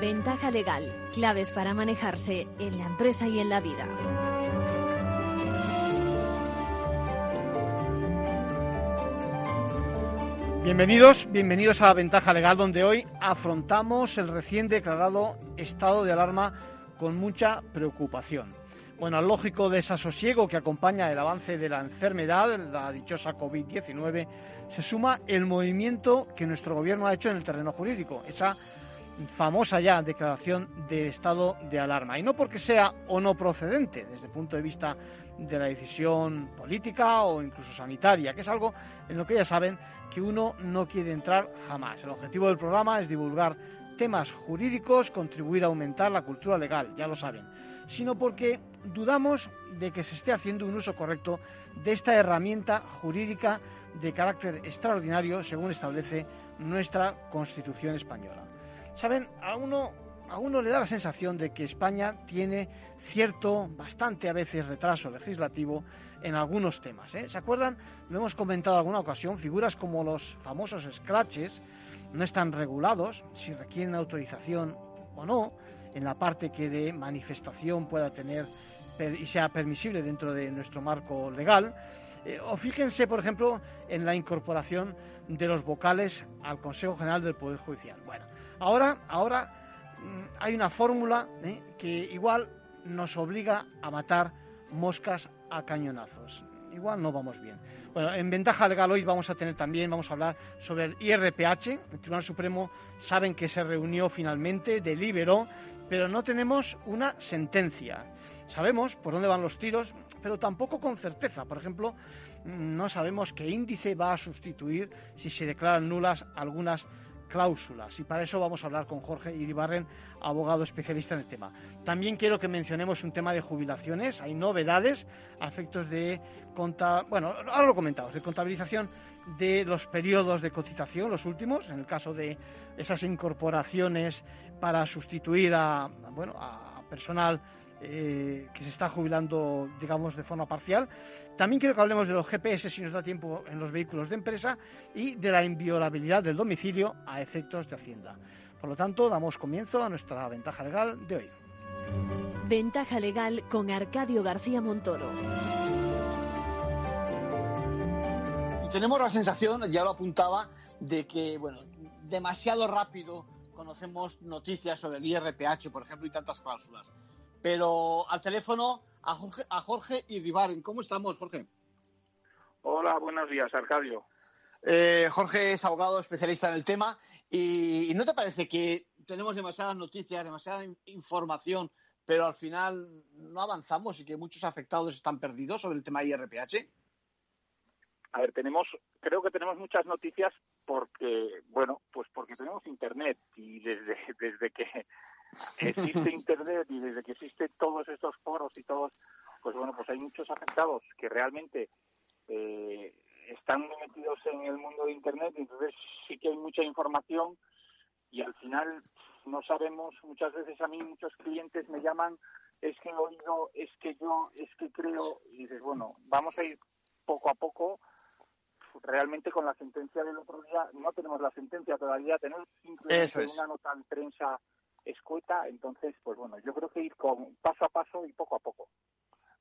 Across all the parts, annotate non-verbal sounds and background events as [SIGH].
Ventaja legal, claves para manejarse en la empresa y en la vida. Bienvenidos, bienvenidos a Ventaja Legal, donde hoy afrontamos el recién declarado estado de alarma con mucha preocupación. Bueno, al lógico desasosiego que acompaña el avance de la enfermedad, la dichosa COVID-19, se suma el movimiento que nuestro gobierno ha hecho en el terreno jurídico, esa famosa ya declaración de estado de alarma. Y no porque sea o no procedente desde el punto de vista de la decisión política o incluso sanitaria, que es algo en lo que ya saben que uno no quiere entrar jamás. El objetivo del programa es divulgar temas jurídicos, contribuir a aumentar la cultura legal, ya lo saben, sino porque dudamos de que se esté haciendo un uso correcto de esta herramienta jurídica de carácter extraordinario, según establece nuestra Constitución española. Saben, a uno a uno le da la sensación de que España tiene cierto, bastante a veces retraso legislativo en algunos temas. ¿eh? ¿Se acuerdan? Lo hemos comentado en alguna ocasión, figuras como los famosos scratches no están regulados, si requieren autorización o no, en la parte que de manifestación pueda tener y sea permisible dentro de nuestro marco legal. Eh, o fíjense, por ejemplo, en la incorporación de los vocales al Consejo General del Poder Judicial. Bueno, ahora, ahora Mm, hay una fórmula ¿eh? que igual nos obliga a matar moscas a cañonazos. Igual no vamos bien. Bueno, en ventaja legal hoy vamos a tener también, vamos a hablar sobre el IRPH. El Tribunal Supremo saben que se reunió finalmente, deliberó, pero no tenemos una sentencia. Sabemos por dónde van los tiros, pero tampoco con certeza. Por ejemplo, no sabemos qué índice va a sustituir si se declaran nulas algunas cláusulas. Y para eso vamos a hablar con Jorge Iribarren, abogado especialista en el tema. También quiero que mencionemos un tema de jubilaciones. Hay novedades a efectos de conta... bueno, ahora lo comentamos, de contabilización de los periodos de cotización, los últimos, en el caso de esas incorporaciones para sustituir a, bueno, a personal eh, que se está jubilando, digamos, de forma parcial. También quiero que hablemos de los GPS, si nos da tiempo, en los vehículos de empresa y de la inviolabilidad del domicilio a efectos de Hacienda. Por lo tanto, damos comienzo a nuestra ventaja legal de hoy. Ventaja legal con Arcadio García Montoro. Y tenemos la sensación, ya lo apuntaba, de que, bueno, demasiado rápido conocemos noticias sobre el IRPH, por ejemplo, y tantas cláusulas. Pero al teléfono a Jorge, a Jorge Ribaren. ¿Cómo estamos, Jorge? Hola, buenos días, Arcadio. Eh, Jorge es abogado especialista en el tema y, ¿no te parece que tenemos demasiadas noticias, demasiada información, pero al final no avanzamos y que muchos afectados están perdidos sobre el tema IRPH? A ver, tenemos, creo que tenemos muchas noticias porque, bueno, pues porque tenemos internet y desde, [LAUGHS] desde que existe [LAUGHS] internet y desde que existen todos estos foros y todos, pues bueno, pues hay muchos afectados que realmente eh, están metidos en el mundo de internet y entonces sí que hay mucha información y al final no sabemos, muchas veces a mí muchos clientes me llaman, es que he oído, es que yo, es que creo, y dices, bueno, vamos a ir poco a poco realmente con la sentencia del otro día no tenemos la sentencia todavía, tenemos simplemente una nota en prensa escueta, entonces, pues bueno, yo creo que ir con paso a paso y poco a poco.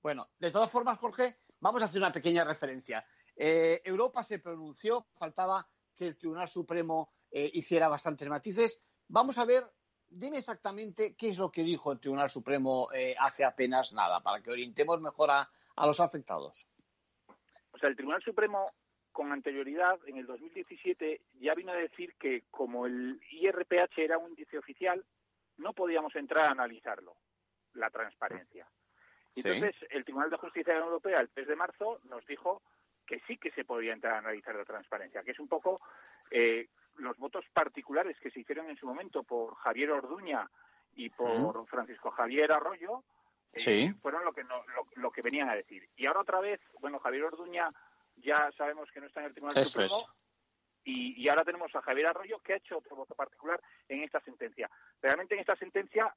Bueno, de todas formas, Jorge, vamos a hacer una pequeña referencia. Eh, Europa se pronunció, faltaba que el Tribunal Supremo eh, hiciera bastantes matices. Vamos a ver, dime exactamente qué es lo que dijo el Tribunal Supremo eh, hace apenas nada, para que orientemos mejor a, a los afectados. O sea, el Tribunal Supremo con anterioridad, en el 2017, ya vino a decir que como el IRPH era un índice oficial, no podíamos entrar a analizarlo, la transparencia. Entonces, el Tribunal de Justicia de la Unión Europea, el 3 de marzo, nos dijo que sí que se podía entrar a analizar la transparencia, que es un poco eh, los votos particulares que se hicieron en su momento por Javier Orduña y por Francisco Javier Arroyo, eh, fueron lo que, lo, que venían a decir. Y ahora otra vez, bueno, Javier Orduña ya sabemos que no está en el Tribunal Supremo, y, ahora tenemos a Javier Arroyo que ha hecho otro voto particular en esta sentencia. Realmente en esta sentencia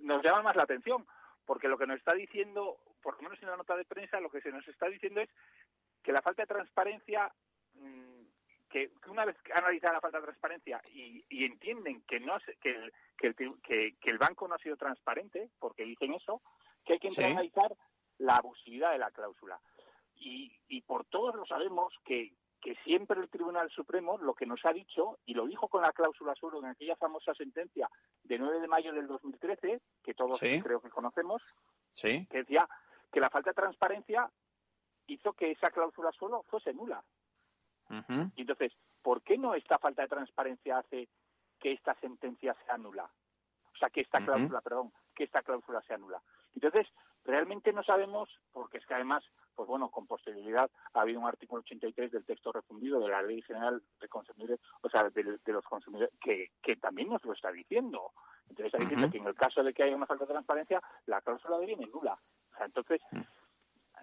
nos llama más la atención, porque lo que nos está diciendo, por lo menos en la nota de prensa, lo que se nos está diciendo es que la falta de transparencia mm, que, una vez analizada la falta de transparencia y, entienden que no que, que, que, el banco no ha sido transparente, porque dicen eso, que hay que analizar la abusividad de la cláusula. Y, y por todos lo sabemos que, que siempre el Tribunal Supremo lo que nos ha dicho, y lo dijo con la cláusula suelo en aquella famosa sentencia de 9 de mayo del 2013, que todos creo que conocemos, que decía que la falta de transparencia hizo que esa cláusula suelo fuese nula. Y entonces, ¿por qué no esta falta de transparencia hace que esta sentencia sea nula? O sea, que esta cláusula, perdón, que esta cláusula sea nula. Entonces, realmente no sabemos, porque es que además, pues bueno, con posterioridad ha habido un artículo 83 del texto refundido de la Ley General de Consumidores, o sea, de, los consumidores, que, que también nos lo está diciendo. Entonces está diciendo que en el caso de que haya una falta de transparencia, la cláusula deviene nula. O sea, entonces,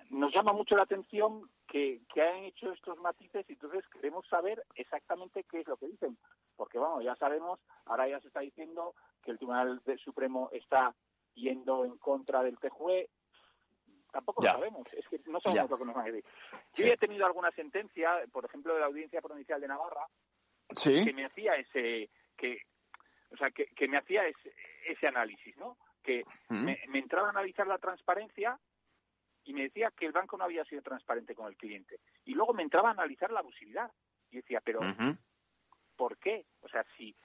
nos llama mucho la atención que, que hayan hecho estos matices y entonces queremos saber exactamente qué es lo que dicen. Porque, vamos, ya sabemos, ahora ya se está diciendo que el Tribunal Supremo está yendo en contra del TJUE. Tampoco lo sabemos, es que no sabemos lo que nos van a decir. Yo he tenido alguna sentencia, por ejemplo, de la Audiencia Provincial de Navarra, que me hacía ese, que, o sea, que, que me hacía ese, ese análisis, ¿no? Que me, me entraba a analizar la transparencia y me decía que el banco no había sido transparente con el cliente. Y luego me entraba a analizar la abusividad. Y decía, pero ¿por qué? O sea, si,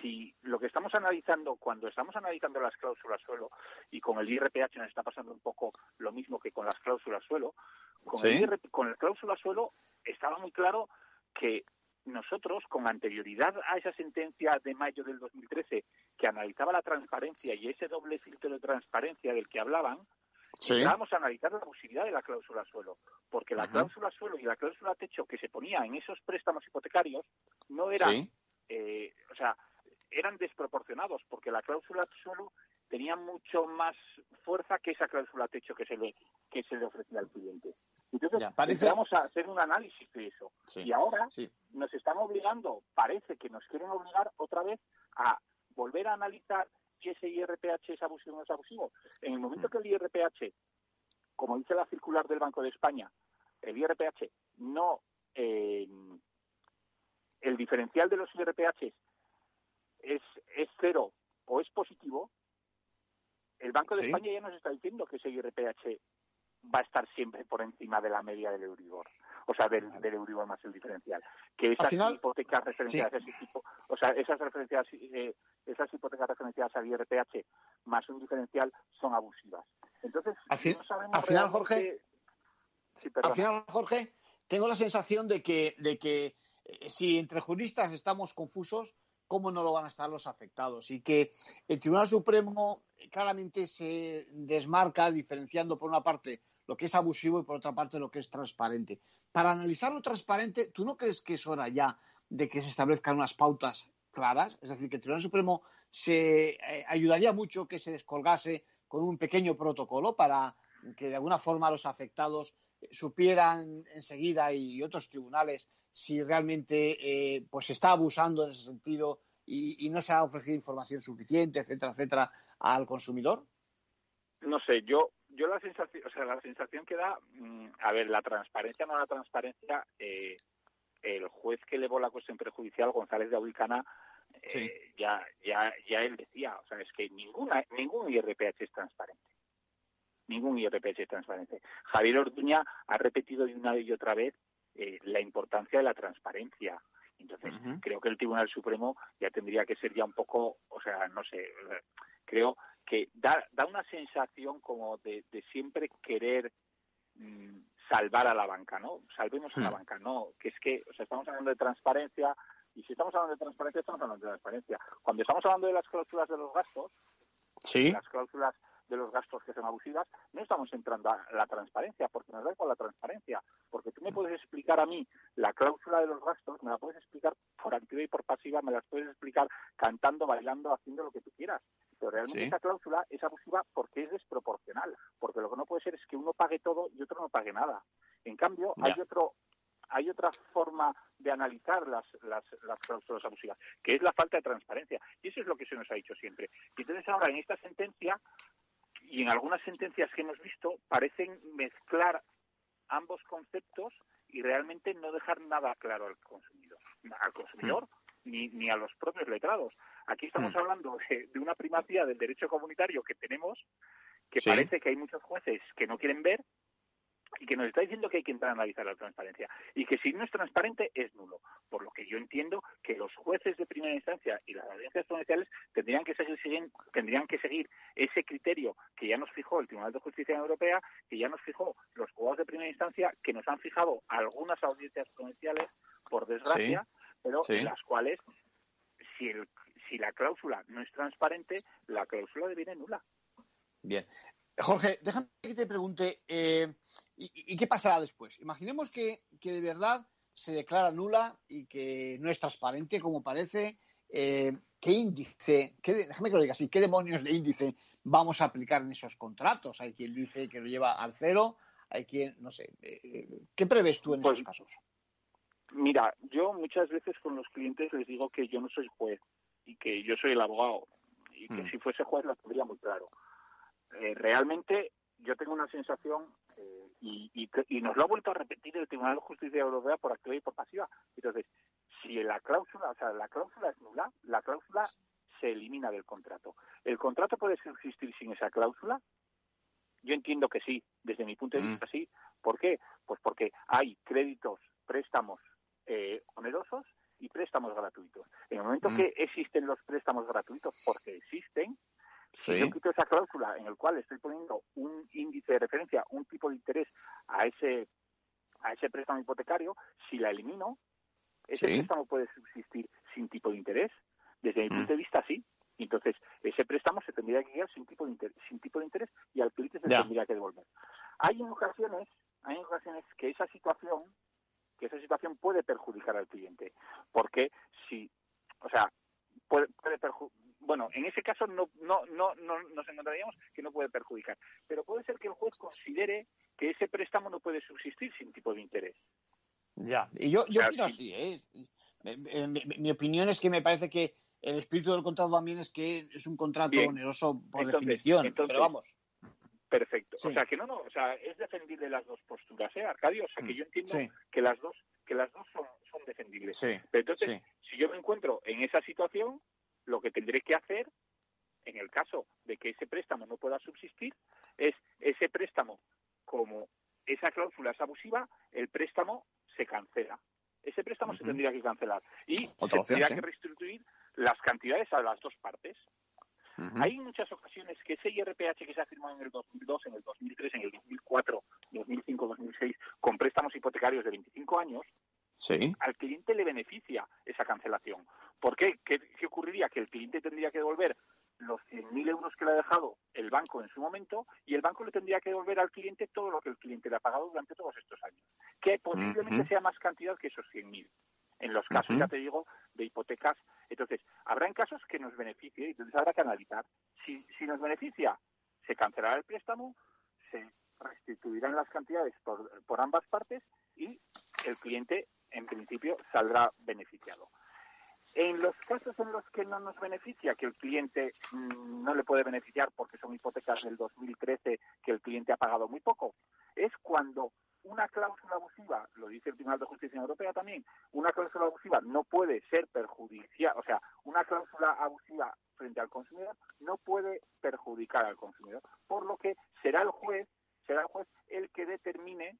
si lo que estamos analizando, cuando estamos analizando las cláusulas suelo, y con el IRPH nos está pasando un poco lo mismo que con las cláusulas suelo, con, el, con el cláusula suelo estaba muy claro que nosotros, con anterioridad a esa sentencia de mayo del 2013 que analizaba la transparencia y ese doble filtro de transparencia del que hablaban, vamos a analizar la abusividad de la cláusula suelo, porque la cláusula suelo y la cláusula techo que se ponía en esos préstamos hipotecarios no eran, eh, o sea, eran desproporcionados, porque la cláusula suelo tenía mucho más fuerza que esa cláusula techo que se le que se le ofrecía al cliente. Entonces, vamos a hacer un análisis de eso. Y ahora nos están obligando, parece que nos quieren obligar otra vez a volver a analizar si ese IRPH es abusivo o no es abusivo. En el momento que el IRPH, como dice la circular del Banco de España, el IRPH no... Eh, el diferencial de los IRPH es, es cero o es positivo, el Banco de España ya nos está diciendo que ese IRPH va a estar siempre por encima de la media del Euribor, o sea, del, del Euribor más el diferencial. Que esas hipotecas referenciadas a ese tipo, o sea, esas referencias, eh, esas hipotecas referenciadas al IRPH más un diferencial al abusivas. Entonces, no sabemos al final, Jorge, al final, Jorge, tengo la sensación de que, de que eh, si entre juristas estamos confusos, cómo no lo van a estar los afectados. Y que el Tribunal Supremo claramente se desmarca diferenciando por una parte lo que es abusivo y por otra parte lo que es transparente. Para analizar lo transparente, ¿tú no crees que es hora ya de que se establezcan unas pautas claras? Es decir, que el Tribunal Supremo se eh, ayudaría mucho que se descolgase con un pequeño protocolo para que de alguna forma los afectados supieran enseguida y otros tribunales si realmente eh, pues se está abusando en ese sentido y, no se ha ofrecido información suficiente, etcétera, etcétera, al consumidor? No sé, yo yo la sensación, o sea, la sensación que da, mm, a ver, la transparencia no la transparencia, eh, el juez que elevó la cuestión prejudicial, González de Eh, ya, ya, ya él decía, o sea, es que ninguna, ningún IRPH es transparente. Ningún IRPH es transparente. Javier Orduña ha repetido de una y otra vez eh, la importancia de la transparencia. Entonces, creo que el Tribunal Supremo ya tendría que ser ya un poco, o sea, no sé, creo que da, da una sensación como de, siempre querer mm, salvar a la banca, ¿no? Salvemos a la hmm. banca, no, que es que, o sea, estamos hablando de transparencia y si estamos hablando de transparencia, estamos hablando de transparencia. Cuando estamos hablando de las cláusulas de los gastos, ¿Sí? las cláusulas de los gastos que son abusivas, no estamos entrando a la transparencia, porque nos da con la transparencia. Porque tú me puedes explicar a mí la cláusula de los gastos, me la puedes explicar por activa y por pasiva, me las puedes explicar cantando, bailando, haciendo lo que tú quieras. Pero realmente esa cláusula es abusiva porque es desproporcional. Porque lo que no puede ser es que uno pague todo y otro no pague nada. En cambio, hay otro hay otra forma de analizar las, las, las, cláusulas abusivas, que es la falta de transparencia. Y eso es lo que se nos ha dicho siempre. Y entonces ahora en esta sentencia y en algunas sentencias que hemos visto parecen mezclar ambos conceptos y realmente no dejar nada claro al consumidor. al consumidor ni, ni a los propios letrados. Aquí estamos hablando de, una primacía del derecho comunitario que tenemos, que parece que hay muchos jueces que no quieren ver y que nos está diciendo que hay que entrar a analizar la transparencia y que si no es transparente es nulo. Por lo que yo entiendo que los jueces de primera instancia y las audiencias provinciales tendrían que seguir tendrían que seguir ese criterio que ya nos fijó el Tribunal de Justicia Europea, que ya nos fijó los juzgados de primera instancia, que nos han fijado algunas audiencias provinciales, por desgracia, pero en las cuales si el, si la cláusula no es transparente, la cláusula deviene nula. Bien. Jorge, déjame que te pregunte, eh, ¿y, qué pasará después? Imaginemos que, de verdad se declara nula y que no es transparente como parece. Eh, ¿Qué índice, qué, déjame que lo diga así, qué demonios de índice vamos a aplicar en esos contratos? Hay quien dice que lo lleva al cero, hay quien, no sé, eh, ¿qué prevés tú en pues esos casos? Mira, yo muchas veces con los clientes les digo que yo no soy juez y que yo soy el abogado y que mm. si fuese juez lo tendría muy claro. Eh, realmente yo tengo una sensación eh, y, y, nos lo ha vuelto a repetir el Tribunal de Justicia Europea por activa y por pasiva. Entonces, si la cláusula, o sea, la cláusula es nula, la cláusula se elimina del contrato. ¿El contrato puede subsistir sin esa cláusula? Yo entiendo que sí, desde mi punto de mm. vista sí. ¿Por qué? Pues porque hay créditos, préstamos eh, onerosos y préstamos gratuitos. En el momento mm. que existen los préstamos gratuitos, porque existen, si yo quito esa cláusula en el cual estoy poniendo un índice de referencia, un tipo de interés a ese a ese préstamo hipotecario, si la elimino, ese préstamo puede subsistir sin tipo de interés. Desde mi mm. punto de vista, sí. Entonces, ese préstamo se tendría que guiar sin tipo de interés, sin tipo de interés y al cliente se tendría que devolver. Hay en ocasiones, hay en ocasiones que esa situación que esa situación puede perjudicar al cliente. Porque si, o sea, puede, puede bueno, en ese caso no, no, no, no nos encontraríamos que no puede perjudicar. Pero puede ser que el juez considere que ese préstamo no puede subsistir sin tipo de interés. Ya, y yo, yo opino así, ¿eh? Mi, opinión es que me parece que el espíritu del contrato también es que es un contrato oneroso por definición. pero vamos. Perfecto. O sea, que no, no, o sea, es defendible las dos posturas, ¿eh, Arcadio? O sea, que mm, yo entiendo que las dos que las dos son, son defendibles. Pero entonces, si yo me encuentro en esa situación, lo que tendré que hacer, en el caso de que ese préstamo no pueda subsistir, es ese préstamo, como esa cláusula es abusiva, el préstamo se cancela. Ese préstamo se tendría que cancelar y se tendría que restituir las cantidades a las dos partes. Hay muchas ocasiones que ese IRPH que se ha firmado en el 2002, en el 2003, en el 2004, 2005, 2006, con préstamos hipotecarios de 25 años, al cliente le beneficia esa cancelación. ¿Por qué? qué? ocurriría? Que el cliente tendría que devolver los 100.000 euros que le ha dejado el banco en su momento y el banco le tendría que devolver al cliente todo lo que el cliente le ha pagado durante todos estos años, que posiblemente sea más cantidad que esos 100.000 en los casos, ya te digo, de hipotecas. Entonces, habrá en casos que nos beneficie y entonces habrá que analizar. Si, si nos beneficia, se cancelará el préstamo, se restituirán las cantidades por, por ambas partes y el cliente, en principio, saldrá beneficiado. En los casos en los que no nos beneficia, que el cliente mm, no le puede beneficiar porque son hipotecas del 2013 que el cliente ha pagado muy poco, es cuando una cláusula abusiva, lo dice el Tribunal de Justicia Europea también, una cláusula abusiva no puede ser perjudicial, o sea, una cláusula abusiva frente al consumidor no puede perjudicar al consumidor, por lo que será el juez, será el juez el que determine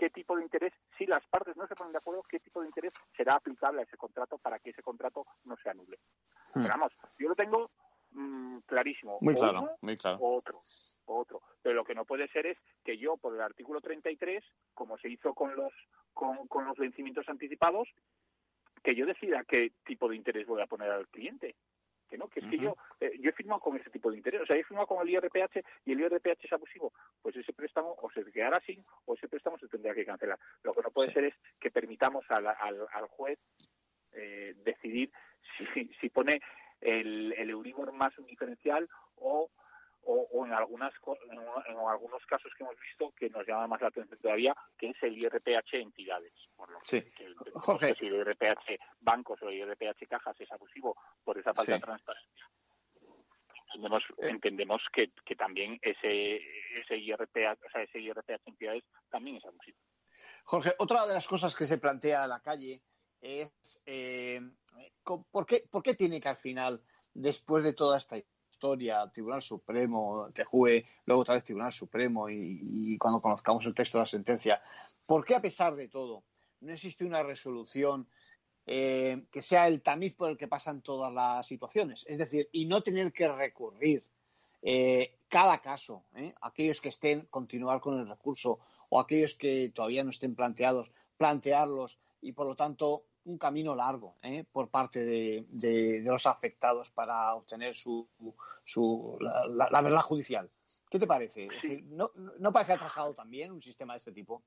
qué tipo de interés, si las partes no se ponen de acuerdo, qué tipo de interés será aplicable a ese contrato para que ese contrato no se anule. Pero vamos, yo lo tengo mm, clarísimo. Muy claro, muy claro. Otro otro. Pero lo que no puede ser es que yo, por el artículo 33, como se hizo con los, con, con los vencimientos anticipados, que yo decida qué tipo de interés voy a poner al cliente. Que no, que es que yo, eh, yo he firmado con ese tipo de interés. O sea, he firmado con el IRPH y el IRPH es abusivo. Pues ese préstamo o se quedará sin o ese préstamo se tendrá que cancelar. Lo que no puede ser es que permitamos al, al, al juez eh, decidir si, si pone el, el Euribor más un diferencial o o, en algunas en, algunos casos que hemos visto que nos llama más la atención todavía que es el IRPH entidades por lo sí. que, si el IRPH bancos o el IRPH cajas es abusivo por esa falta de transparencia entendemos eh. entendemos que, que también ese ese IRPH o sea ese IRPH entidades también es abusivo Jorge otra de las cosas que se plantea a la calle es eh, ¿por, qué, ¿por qué tiene que al final, después de toda esta Tribunal Supremo, TJUE, luego otra vez Tribunal Supremo y, cuando conozcamos el texto de la sentencia, ¿por qué a pesar de todo no existe una resolución eh, que sea el tamiz por el que pasan todas las situaciones? Es decir, y no tener que recurrir eh, cada caso, aquellos que estén, continuar con el recurso o aquellos que todavía no estén planteados, plantearlos y por lo tanto un camino largo ¿eh? por parte de, los afectados para obtener su, su la, verdad judicial. ¿Qué te parece? ¿no, ¿No parece atrasado también un sistema de este tipo?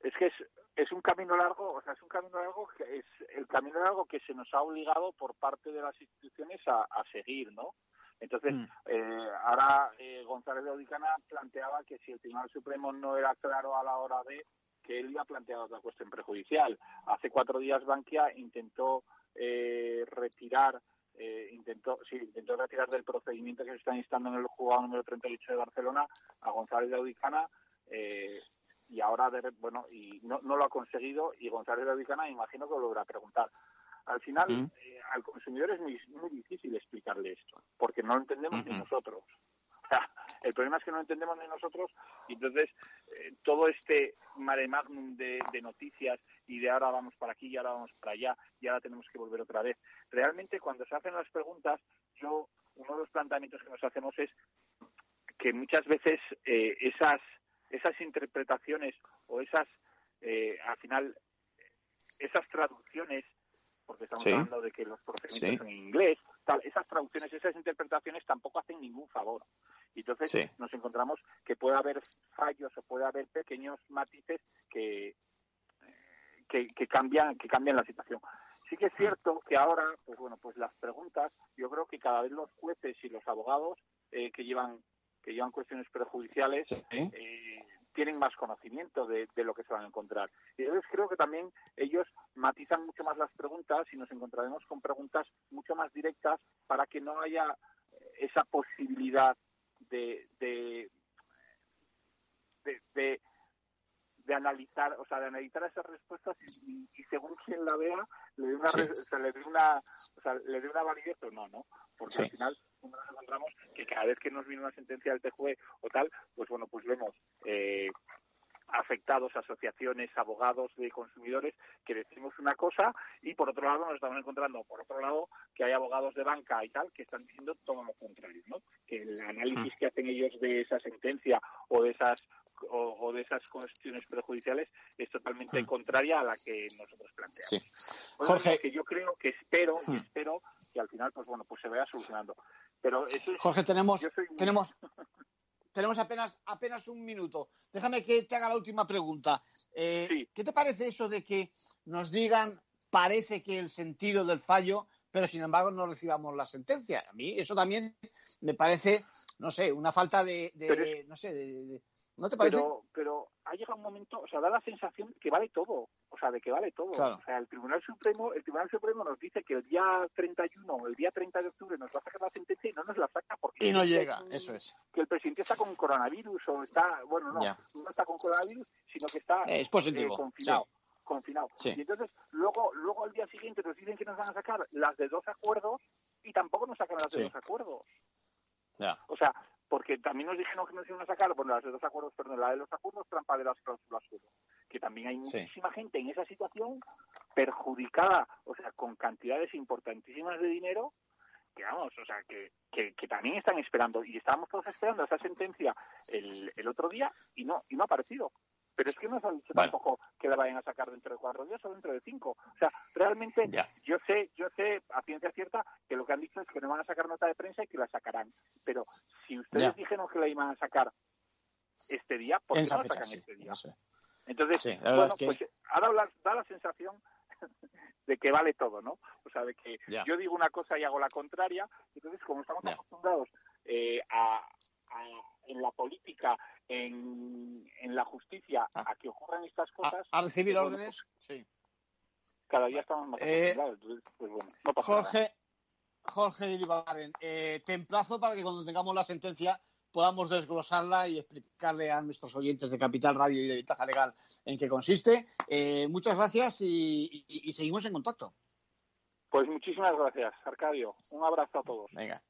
Es que es, es un camino largo, o sea, es un camino largo que es el camino largo que se nos ha obligado por parte de las instituciones a, seguir, ¿no? Entonces, mm. eh, ahora eh, González de Odicana planteaba que si el Tribunal Supremo no era claro a la hora de que él ya ha planteado otra cuestión prejudicial. Hace cuatro días Bankia intentó eh, retirar eh, intentó sí, intentó retirar del procedimiento que se está instando en el juzgado número 38 de Barcelona a González de Audicana eh, y ahora bueno y no, no lo ha conseguido y González de Audicana imagino que lo volverá a preguntar. Al final al consumidor es muy, muy difícil explicarle esto porque no lo entendemos ni nosotros [LAUGHS] el problema es que no entendemos ni nosotros y entonces eh, todo este mare magnum de, noticias y de ahora vamos para aquí y ahora vamos para allá y ahora tenemos que volver otra vez. Realmente cuando se hacen las preguntas, yo uno de los planteamientos que nos hacemos es que muchas veces eh, esas esas interpretaciones o esas eh, al final esas traducciones porque estamos hablando de que los procedimientos son en inglés, tal, esas traducciones, esas interpretaciones tampoco hacen ningún favor. Y entonces nos encontramos que puede haber fallos o puede haber pequeños matices que, que, cambian que cambian la situación. Sí que es cierto que ahora, pues bueno, pues las preguntas, yo creo que cada vez los jueces y los abogados eh, que llevan que llevan cuestiones prejudiciales eh, tienen más conocimiento de, lo que se van a encontrar. Y entonces creo que también ellos matizan mucho más las preguntas y nos encontraremos con preguntas mucho más directas para que no haya esa posibilidad de, de, de, de, analizar, o sea, de analizar esas respuestas y, según quien la vea, le dé una, le dé una, o sea, le dé una validez o no, ¿no? Porque al final nos encontramos que cada vez que nos viene una sentencia del TJUE o tal, pues bueno, pues vemos eh, afectados, asociaciones, abogados de consumidores que decimos una cosa y por otro lado nos estamos encontrando, por otro lado, que hay abogados de banca y tal que están diciendo todo lo contrario, ¿no? Que el análisis mm. que hacen ellos de esa sentencia o de esas o, de esas cuestiones prejudiciales es totalmente mm. contraria a la que nosotros planteamos. Jorge, que yo creo que espero y mm. espero que al final pues bueno pues se vaya solucionando. Pero Jorge tenemos tenemos tenemos apenas, apenas un minuto. Déjame que te haga la última pregunta. Eh, ¿Qué te parece eso de que nos digan, parece que el sentido del fallo, pero sin embargo no recibamos la sentencia? A mí eso también me parece, no sé, una falta de, no sé, de, ¿No te parece? Pero, pero ha llegado un momento, o sea, da la sensación que vale todo, o sea, de que vale todo. O sea, el Tribunal Supremo, el Tribunal Supremo nos dice que el día 31 o el día 30 de octubre nos va a sacar la sentencia y no nos la saca porque y no llega, eso es. Que el presidente está con coronavirus o está, bueno, no, no está con coronavirus, sino que está es positivo, eh, confinado. confinado. Y entonces luego luego al día siguiente nos dicen que nos van a sacar las de dos acuerdos y tampoco nos sacan las de dos acuerdos. O sea, porque también nos dijeron que nos iban a sacar, bueno, las de los acuerdos, perdón, la de los acuerdos trampa de las cláusulas que también hay muchísima gente en esa situación perjudicada, o sea, con cantidades importantísimas de dinero, que vamos, o sea, que, que, que también están esperando, y estábamos todos esperando esa sentencia el, el otro día y no, y no ha aparecido. Pero es que no se ha dicho tampoco que la vayan a sacar dentro de cuatro días o dentro de cinco. O sea, realmente yo sé, yo sé a ciencia cierta que lo que han dicho es que no van a sacar nota de prensa y que la sacarán. Pero si ustedes dijeron que la iban a sacar este día, ¿por qué no la sacan este día? Entonces, bueno, pues ahora da la sensación [LAUGHS] de que vale todo, ¿no? O sea, de que yo digo una cosa y hago la contraria. Entonces, como estamos acostumbrados eh, a, en la política, en, en la justicia, ah. a que ocurran estas cosas. A, recibir pues, órdenes, sí. Cada día estamos más eh, pues bueno, Jorge, Jorge Iribarren, eh, te emplazo para que cuando tengamos la sentencia podamos desglosarla y explicarle a nuestros oyentes de Capital Radio y de Ventaja Legal en qué consiste. Eh, muchas gracias y, seguimos en contacto. Pues muchísimas gracias, Arcadio. Un abrazo a todos. Venga.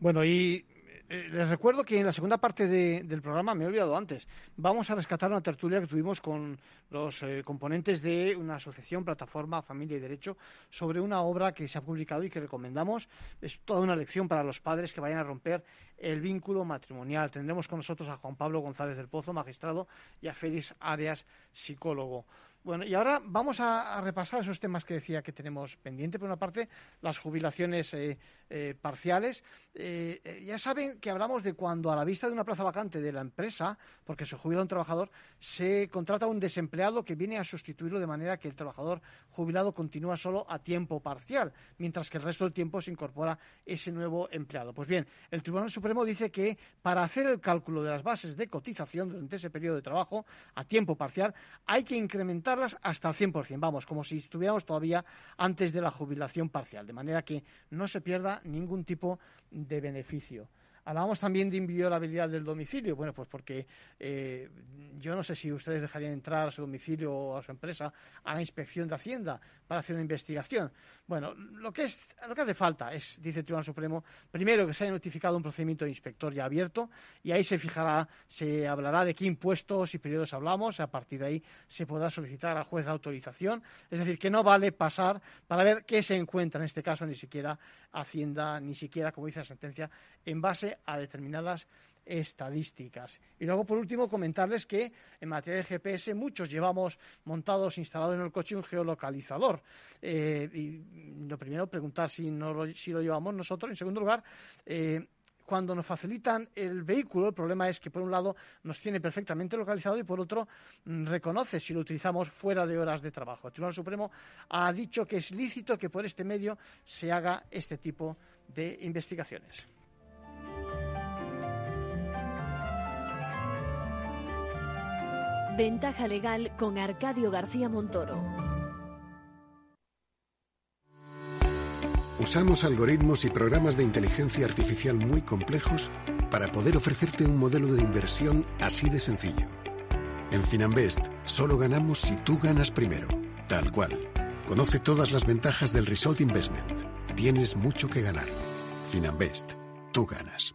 Bueno, y eh, les recuerdo que en la segunda parte del programa, me he olvidado antes, vamos a rescatar una tertulia que tuvimos con los eh, componentes de una asociación, plataforma Familia y Derecho, sobre una obra que se ha publicado y que recomendamos. Es toda una lección para los padres que vayan a romper el vínculo matrimonial. Tendremos con nosotros a Juan Pablo González del Pozo, magistrado, y a Félix Arias, psicólogo. Bueno, y ahora vamos a, repasar esos temas que decía que tenemos pendiente. Por una parte, las jubilaciones eh, eh, parciales. Eh, ya saben que hablamos de cuando a la vista de una plaza vacante de la empresa, porque se jubila un trabajador, se contrata un desempleado que viene a sustituirlo de manera que el trabajador jubilado continúa solo a tiempo parcial, mientras que el resto del tiempo se incorpora ese nuevo empleado. Pues bien, el Tribunal Supremo dice que para hacer el cálculo de las bases de cotización durante ese periodo de trabajo a tiempo parcial hay que incrementar hasta el 100%, vamos, como si estuviéramos todavía antes de la jubilación parcial, de manera que no se pierda ningún tipo de beneficio. Hablábamos también de inviolabilidad del domicilio. Bueno, pues porque eh, yo no sé si ustedes dejarían entrar a su domicilio o a su empresa a la inspección de Hacienda para hacer una investigación. Bueno, lo que, es, lo que hace falta es, dice el Tribunal Supremo, primero que se haya notificado un procedimiento de inspector ya abierto y ahí se fijará, se hablará de qué impuestos y periodos hablamos. A partir de ahí se podrá solicitar al juez la autorización. Es decir, que no vale pasar para ver qué se encuentra en este caso ni siquiera Hacienda, ni siquiera, como dice la sentencia, en base a determinadas estadísticas. Y luego, por último, comentarles que en materia de GPS muchos llevamos montados, instalados en el coche un geolocalizador. Eh, y lo primero, preguntar si, no lo, si lo llevamos nosotros. En segundo lugar, eh, cuando nos facilitan el vehículo, el problema es que por un lado nos tiene perfectamente localizado y por otro mm, reconoce si lo utilizamos fuera de horas de trabajo. El Tribunal Supremo ha dicho que es lícito que por este medio se haga este tipo de investigaciones. Ventaja legal con Arcadio García Montoro. Usamos algoritmos y programas de inteligencia artificial muy complejos para poder ofrecerte un modelo de inversión así de sencillo. En Finanbest solo ganamos si tú ganas primero, tal cual. Conoce todas las ventajas del Result Investment. Tienes mucho que ganar. Finanbest, tú ganas.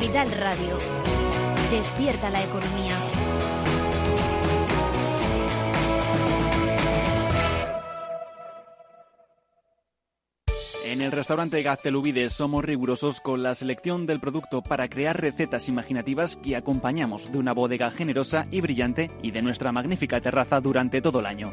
Capital Radio. Despierta la economía. En el restaurante Gaztelubides somos rigurosos con la selección del producto para crear recetas imaginativas que acompañamos de una bodega generosa y brillante y de nuestra magnífica terraza durante todo el año.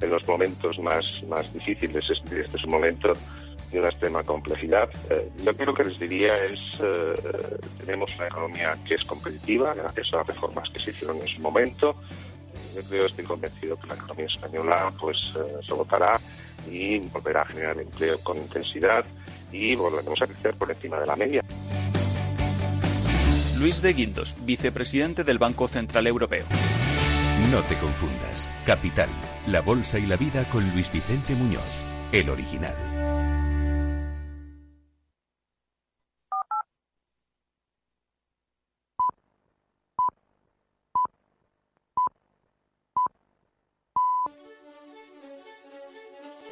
en los momentos más, más difíciles. Este, este es un momento de una extrema complejidad. Eh, yo creo que les diría es, eh, tenemos una economía que es competitiva gracias a las reformas que se hicieron en su momento. Yo creo, estoy convencido que la economía española pues eh, se votará y volverá a generar empleo con intensidad y volveremos a crecer por encima de la media. Luis de Guindos, vicepresidente del Banco Central Europeo. No te confundas. Capital, la bolsa y la vida con Luis Vicente Muñoz, el original.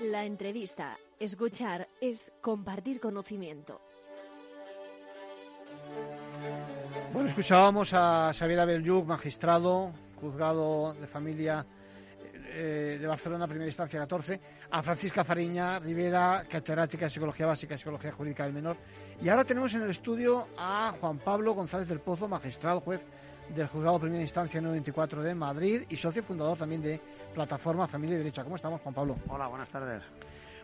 La entrevista, escuchar, es compartir conocimiento. Bueno, escuchábamos a Xavier Abelyuk, magistrado, juzgado de familia eh, de Barcelona, primera instancia 14, a Francisca Fariña Rivera, catedrática de Psicología Básica y Psicología Jurídica del Menor. Y ahora tenemos en el estudio a Juan Pablo González del Pozo, magistrado, juez del Juzgado Primera Instancia 94 de Madrid y socio fundador también de Plataforma Familia y Derecha. ¿Cómo estamos, Juan Pablo? Hola, buenas tardes.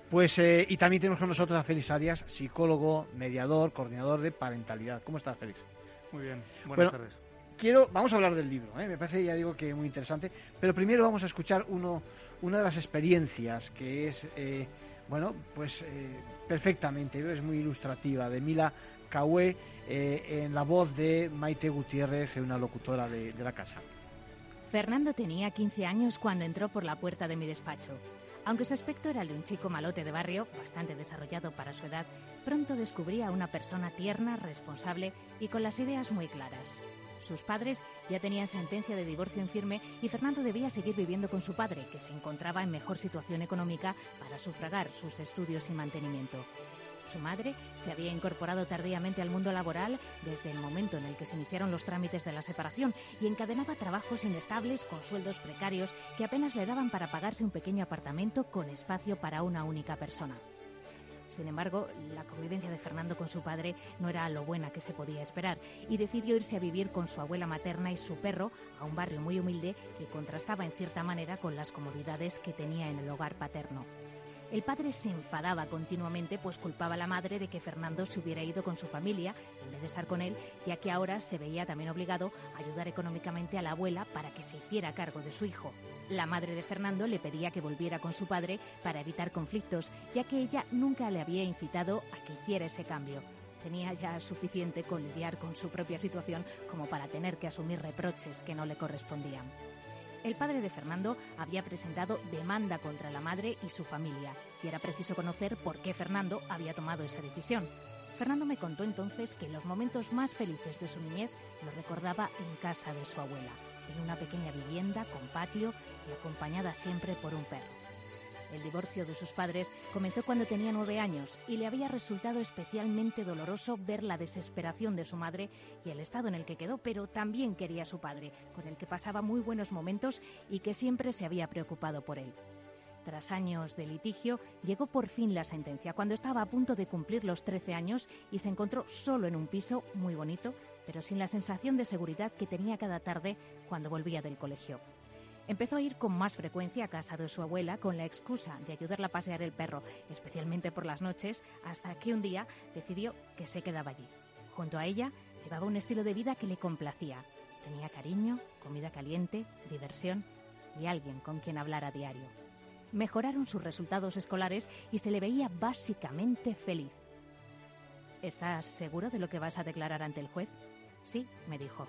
Pues, eh, y también tenemos con nosotros a Félix Arias, psicólogo, mediador, coordinador de parentalidad. ¿Cómo estás, Félix? Muy bien, buenas Bueno, tardes. Quiero, vamos a hablar del libro, ¿eh? me parece, ya digo, que muy interesante, pero primero vamos a escuchar uno, una de las experiencias que es, eh, bueno, pues eh, perfectamente, es muy ilustrativa, de Mila Cahué, eh, en la voz de Maite Gutiérrez, una locutora de, de la casa. Fernando tenía 15 años cuando entró por la puerta de mi despacho. Aunque su aspecto era el de un chico malote de barrio, bastante desarrollado para su edad, pronto descubrí a una persona tierna, responsable y con las ideas muy claras. Sus padres ya tenían sentencia de divorcio en firme y Fernando debía seguir viviendo con su padre, que se encontraba en mejor situación económica para sufragar sus estudios y mantenimiento. Su madre se había incorporado tardíamente al mundo laboral desde el momento en el que se iniciaron los trámites de la separación y encadenaba trabajos inestables con sueldos precarios que apenas le daban para pagarse un pequeño apartamento con espacio para una única persona. Sin embargo, la convivencia de Fernando con su padre no era lo buena que se podía esperar y decidió irse a vivir con su abuela materna y su perro a un barrio muy humilde que contrastaba en cierta manera con las comodidades que tenía en el hogar paterno. El padre se enfadaba continuamente, pues culpaba a la madre de que Fernando se hubiera ido con su familia en vez de estar con él, ya que ahora se veía también obligado a ayudar económicamente a la abuela para que se hiciera cargo de su hijo. La madre de Fernando le pedía que volviera con su padre para evitar conflictos, ya que ella nunca le había incitado a que hiciera ese cambio. Tenía ya suficiente con lidiar con su propia situación como para tener que asumir reproches que no le correspondían. El padre de Fernando había presentado demanda contra la madre y su familia, y era preciso conocer por qué Fernando había tomado esa decisión. Fernando me contó entonces que los momentos más felices de su niñez los recordaba en casa de su abuela, en una pequeña vivienda con patio y acompañada siempre por un perro. El divorcio de sus padres comenzó cuando tenía nueve años y le había resultado especialmente doloroso ver la desesperación de su madre y el estado en el que quedó, pero también quería a su padre, con el que pasaba muy buenos momentos y que siempre se había preocupado por él. Tras años de litigio, llegó por fin la sentencia, cuando estaba a punto de cumplir los 13 años y se encontró solo en un piso muy bonito, pero sin la sensación de seguridad que tenía cada tarde cuando volvía del colegio. Empezó a ir con más frecuencia a casa de su abuela con la excusa de ayudarla a pasear el perro, especialmente por las noches, hasta que un día decidió que se quedaba allí. Junto a ella llevaba un estilo de vida que le complacía. Tenía cariño, comida caliente, diversión y alguien con quien hablar a diario. Mejoraron sus resultados escolares y se le veía básicamente feliz. ¿Estás seguro de lo que vas a declarar ante el juez? Sí, me dijo.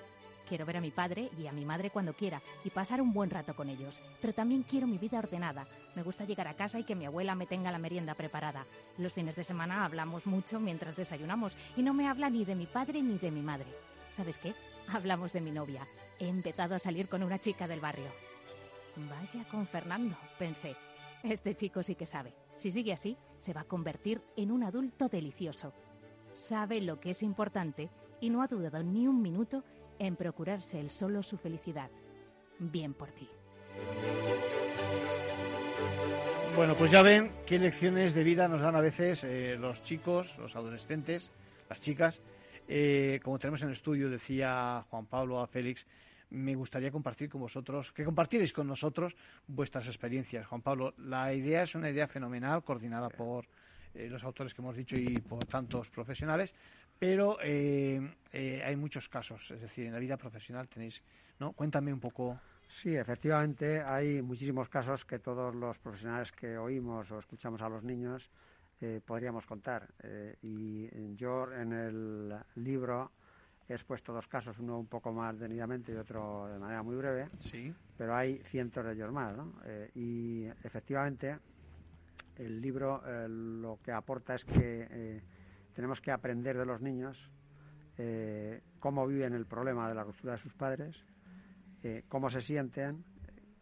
Quiero ver a mi padre y a mi madre cuando quiera y pasar un buen rato con ellos. Pero también quiero mi vida ordenada. Me gusta llegar a casa y que mi abuela me tenga la merienda preparada. Los fines de semana hablamos mucho mientras desayunamos y no me habla ni de mi padre ni de mi madre. ¿Sabes qué? [LAUGHS] Hablamos de mi novia. He empezado a salir con una chica del barrio. Vaya con Fernando, pensé. Este chico sí que sabe. Si sigue así, se va a convertir en un adulto delicioso. Sabe lo que es importante y no ha dudado ni un minuto en procurarse él solo su felicidad. Bien por ti. Bueno, pues ya ven qué lecciones de vida nos dan a veces eh, los chicos, los adolescentes, las chicas. Eh, como tenemos en el estudio, decía Juan Pablo a Félix, me gustaría compartir con vosotros, que compartierais con nosotros vuestras experiencias. Juan Pablo, la idea es una idea fenomenal, coordinada por eh, los autores que hemos dicho y por tantos profesionales, pero eh, eh, hay muchos casos, es decir, en la vida profesional tenéis, ¿no? Cuéntame un poco. Sí, efectivamente, hay muchísimos casos que todos los profesionales que oímos o escuchamos a los niños eh, podríamos contar. Eh, y yo en el libro he expuesto dos casos, uno un poco más detenidamente y otro de manera muy breve, Sí. pero hay cientos de ellos más. ¿no? Y efectivamente, el libro lo que aporta es que tenemos que aprender de los niños eh, cómo viven el problema de la ruptura de sus padres, eh, cómo se sienten,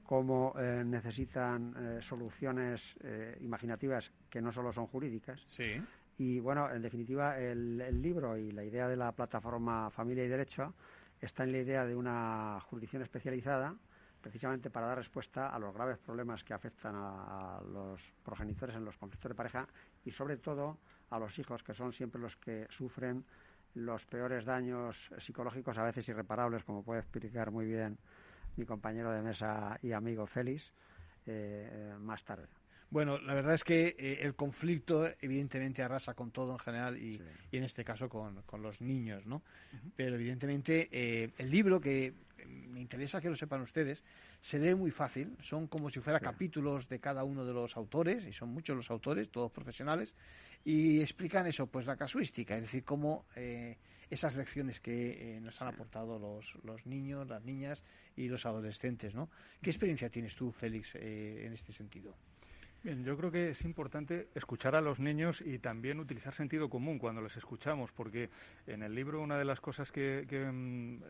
cómo eh, necesitan soluciones imaginativas que no solo son jurídicas. Sí. Y bueno, en definitiva, el, el, libro y la idea de la plataforma Familia y Derecho está en la idea de una jurisdicción especializada precisamente para dar respuesta a los graves problemas que afectan a, los progenitores en los conflictos de pareja y sobre todo a los hijos, que son siempre los que sufren los peores daños psicológicos, a veces irreparables, como puede explicar muy bien mi compañero de mesa y amigo Félix, eh, más tarde. Bueno, la verdad es que eh, el conflicto evidentemente arrasa con todo en general y, en este caso con, los niños, ¿no? Pero evidentemente eh, el libro que me interesa que lo sepan ustedes, se lee muy fácil, son como si fuera capítulos de cada uno de los autores, y son muchos los autores, todos profesionales, y explican eso, pues la casuística, es decir, cómo eh, esas lecciones que nos han aportado los, los niños, las niñas y los adolescentes, ¿no? ¿Qué experiencia tienes tú, Félix, en este sentido? Bien, yo creo que es importante escuchar a los niños y también utilizar sentido común cuando les escuchamos, porque en el libro una de las cosas que, mm,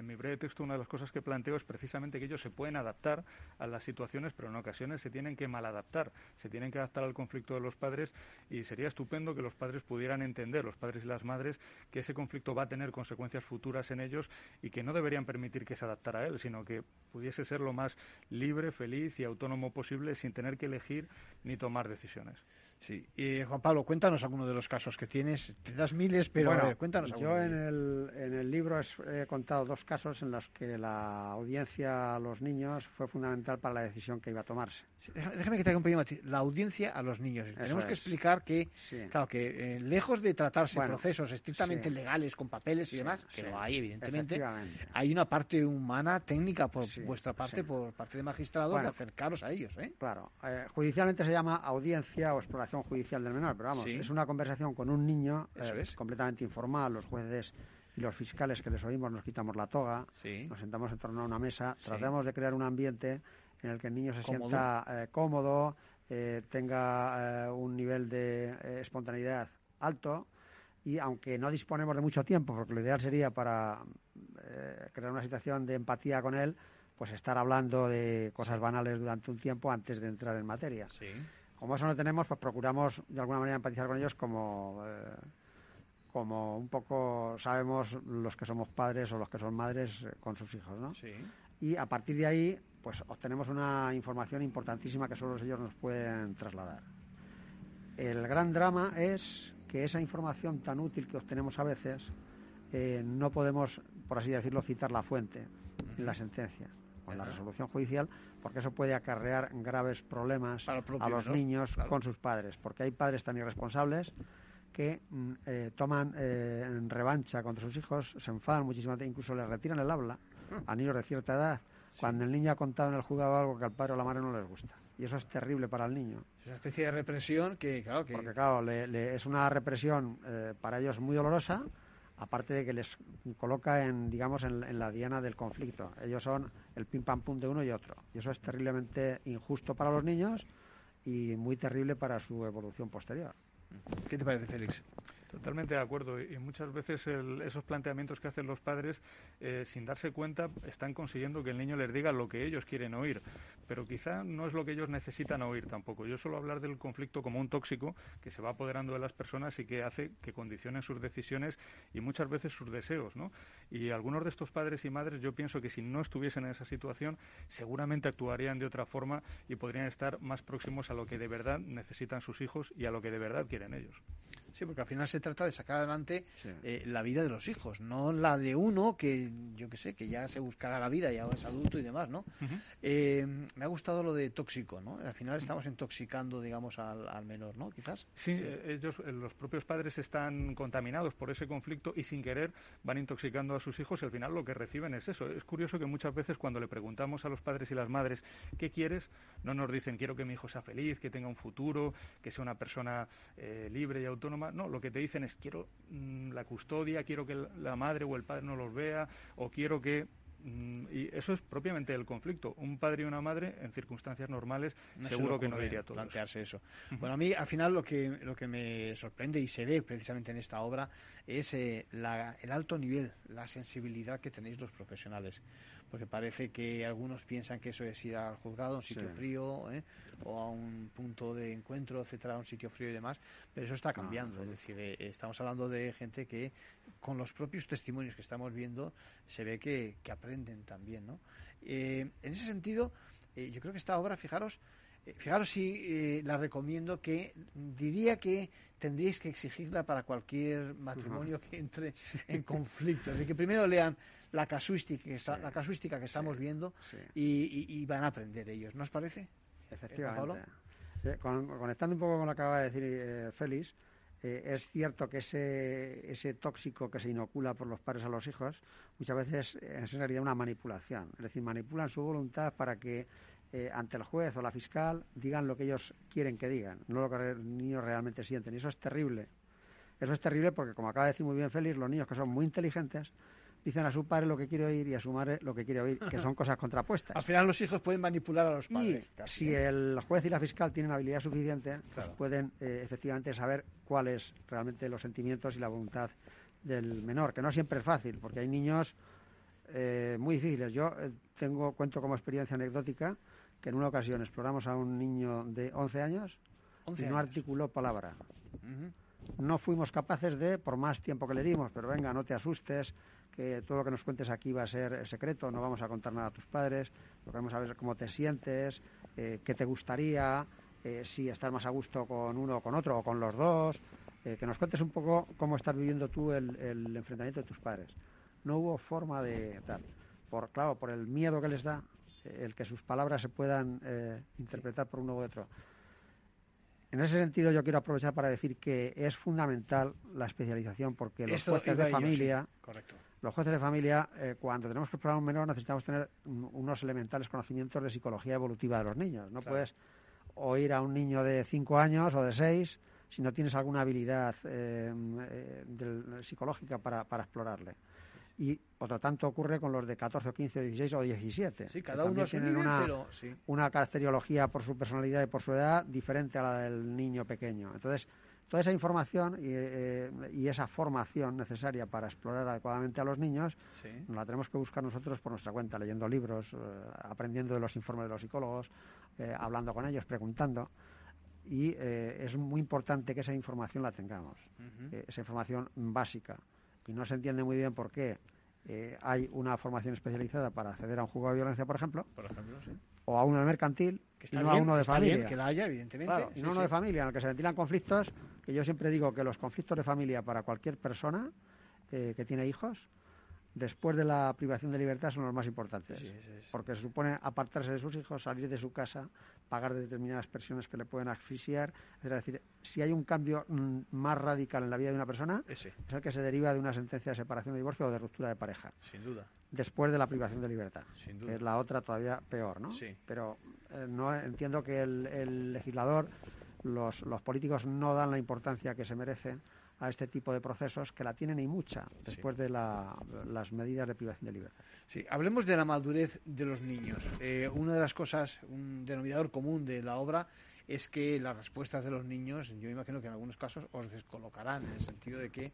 en mi breve texto, una de las cosas que planteo es precisamente que ellos se pueden adaptar a las situaciones, pero en ocasiones se tienen que maladaptar, se tienen que adaptar al conflicto de los padres y sería estupendo que los padres pudieran entender, los padres y las madres, que ese conflicto va a tener consecuencias futuras en ellos y que no deberían permitir que se adaptara a él, sino que pudiese ser lo más libre, feliz y autónomo posible sin tener que elegir ni tomar decisiones. Sí. Y Juan Pablo, cuéntanos alguno de los casos que tienes. Te das miles, pero a ver, cuéntanos Yo en el, en el libro he contado dos casos en los que la audiencia a los niños fue fundamental para la decisión que iba a tomarse. Déjame que te haga un pequeño La audiencia a los niños. Tenemos que explicar que, claro, que eh, lejos de tratarse procesos estrictamente legales con papeles y demás, que lo hay, evidentemente, hay una parte humana, técnica por vuestra parte, por parte de magistrados, de acercaros a ellos. ¿eh? Claro. Eh, judicialmente se llama audiencia o exploración judicial del menor, pero vamos, es una conversación con un niño eh, completamente informal, los jueces y los fiscales que les oímos nos quitamos la toga, nos sentamos en torno a una mesa, tratamos de crear un ambiente en el que el niño se sienta eh, cómodo, eh, tenga un nivel de espontaneidad alto y aunque no disponemos de mucho tiempo, porque lo ideal sería para crear una situación de empatía con él, pues estar hablando de cosas banales durante un tiempo antes de entrar en materia. Sí como eso no tenemos, pues procuramos de alguna manera empatizar con ellos como, eh, como un poco sabemos los que somos padres o los que son madres eh, con sus hijos, ¿no? Sí. Y a partir de ahí, pues obtenemos una información importantísima que solo ellos nos pueden trasladar. El gran drama es que esa información tan útil que obtenemos a veces eh, no podemos, por así decirlo, citar la fuente en la sentencia o en la resolución judicial porque eso puede acarrear graves problemas a los niños con sus padres, porque hay padres tan irresponsables que mm, eh, toman eh, revancha contra sus hijos, se enfadan muchísimo, incluso les retiran el habla hmm. a niños de cierta edad, cuando el niño ha contado en el juzgado algo que al padre o la madre no les gusta. Y eso es terrible para el niño. Es una especie de represión que, claro, que... Porque, claro, es una represión eh, para ellos muy dolorosa, aparte de que les coloca en, digamos, en, la diana del conflicto. Ellos son el pim pam pum de uno y otro. Y eso es terriblemente injusto para los niños y muy terrible para su evolución posterior. ¿Qué te parece, Félix? Totalmente de acuerdo. Y muchas veces esos planteamientos que hacen los padres, eh, sin darse cuenta, están consiguiendo que el niño les diga lo que ellos quieren oír. Pero quizá no es lo que ellos necesitan oír tampoco. Yo suelo hablar del conflicto como un tóxico que se va apoderando de las personas y que hace que condicionen sus decisiones y muchas veces sus deseos. ¿no? Y algunos de estos padres y madres, yo pienso que si no estuviesen en esa situación, seguramente actuarían de otra forma y podrían estar más próximos a lo que de verdad necesitan sus hijos y a lo que de verdad quieren ellos. Sí, porque al final se trata de sacar adelante eh, la vida de los hijos, no la de uno que, yo qué sé, que ya se buscará la vida, ya es adulto y demás, ¿no? Eh, me ha gustado lo de tóxico, ¿no? Al final estamos intoxicando, digamos, al, menor, ¿no? Quizás. Sí, eh, ellos, los propios padres están contaminados por ese conflicto y sin querer van intoxicando a sus hijos y al final lo que reciben es eso. Es curioso que muchas veces cuando le preguntamos a los padres y las madres qué quieres, no nos dicen quiero que mi hijo sea feliz, que tenga un futuro, que sea una persona libre y autónoma no, lo que te dicen es quiero mm, la custodia, quiero que la madre o el padre no los vea, o quiero que mm, y eso es propiamente el conflicto. Un padre y una madre, en circunstancias normales, seguro que no diría todo. Plantearse eso. Bueno, a mí, al final, lo que, lo que me sorprende y se ve precisamente en esta obra es eh, el alto nivel, la sensibilidad que tenéis los profesionales porque parece que algunos piensan que eso es ir al juzgado, a un sitio frío, ¿eh? o a un punto de encuentro, etcétera, a un sitio frío y demás, pero eso está cambiando. es decir, eh, estamos hablando de gente que, con los propios testimonios que estamos viendo, se ve que, que aprenden también, ¿no? Eh, en ese sentido, yo creo que esta obra, fijaros, Fijaros si la recomiendo que diría que tendríais que exigirla para cualquier matrimonio que entre en conflicto. Es decir, que primero lean la casuística que, está, la casuística que estamos viendo y, van a aprender ellos. ¿No os parece? Efectivamente. Eh, conectando un poco con lo que acaba de decir eh, Félix, eh, es cierto que ese, ese tóxico que se inocula por los padres a los hijos muchas veces es en realidad una manipulación. Es decir, manipulan su voluntad para que ante el juez o la fiscal digan lo que ellos quieren que digan, no lo que los niños realmente sienten. Y eso es terrible. Eso es terrible porque, como acaba de decir muy bien Félix, los niños que son muy inteligentes dicen a su padre lo que quiere oír y a su madre lo que quiere oír, que son [LAUGHS] cosas contrapuestas. Al final los hijos pueden manipular a los padres. Y si ¿eh? el juez y la fiscal tienen habilidad suficiente, pueden eh, efectivamente saber cuáles realmente los sentimientos y la voluntad del menor, que no siempre es fácil, porque hay niños eh, muy difíciles. Yo tengo cuento como experiencia anecdótica que en una ocasión exploramos a un niño de 11 años y no articuló palabra. No fuimos capaces de, por más tiempo que le dimos, pero venga, no te asustes, que todo lo que nos cuentes aquí va a ser secreto, no vamos a contar nada a tus padres, lo que vamos a ver es cómo te sientes, eh, qué te gustaría, eh, si estás más a gusto con uno o con otro o con los dos, eh, que nos cuentes un poco cómo estás viviendo tú el, enfrentamiento de tus padres. No hubo forma de tal, por claro, por el miedo que les da, el que sus palabras se puedan interpretar por uno u otro. En ese sentido, yo quiero aprovechar para decir que es fundamental la especialización porque los jueces de familia, los jueces de familia, eh, cuando tenemos que explorar un menor, necesitamos tener unos elementales conocimientos de psicología evolutiva de los niños. No puedes oír a un niño de 5 años o de 6 si no tienes alguna habilidad eh, eh, psicológica para, para explorarle y otro tanto ocurre con los de 14 o 15 o 16 o 17. Sí, cada uno tiene una, una caracteriología por su personalidad y por su edad diferente a la del niño pequeño. Entonces, toda esa información y, eh, y esa formación necesaria para explorar adecuadamente a los niños nos la tenemos que buscar nosotros por nuestra cuenta, leyendo libros, eh, aprendiendo de los informes de los psicólogos, eh, hablando con ellos, preguntando. Y es muy importante que esa información la tengamos, esa información básica. Y no se entiende muy bien por qué hay una formación especializada para acceder a un juego de violencia, por ejemplo, o a uno mercantil que y no a uno de familia. que la haya, evidentemente. y no uno de familia, en el que se ventilan conflictos, que yo siempre digo que los conflictos de familia para cualquier persona eh, que tiene hijos después de la privación de libertad son los más importantes. Porque se supone apartarse de sus hijos, salir de su casa, pagar determinadas presiones que le pueden asfixiar. Es decir, si hay un cambio mm, más radical en la vida de una persona, es el que se deriva de una sentencia de separación, de divorcio o de ruptura de pareja. Sin duda. Después de la privación de libertad. Que es la otra todavía peor, ¿no? Pero eh, no entiendo que el, legislador, los, los políticos no dan la importancia que se merecen a este tipo de procesos que la tienen y mucha después de las medidas de privación de libertad. Sí, hablemos de la madurez de los niños. Eh, una de las cosas, un denominador común de la obra es que las respuestas de los niños, yo imagino que en algunos casos os descolocarán en el sentido de que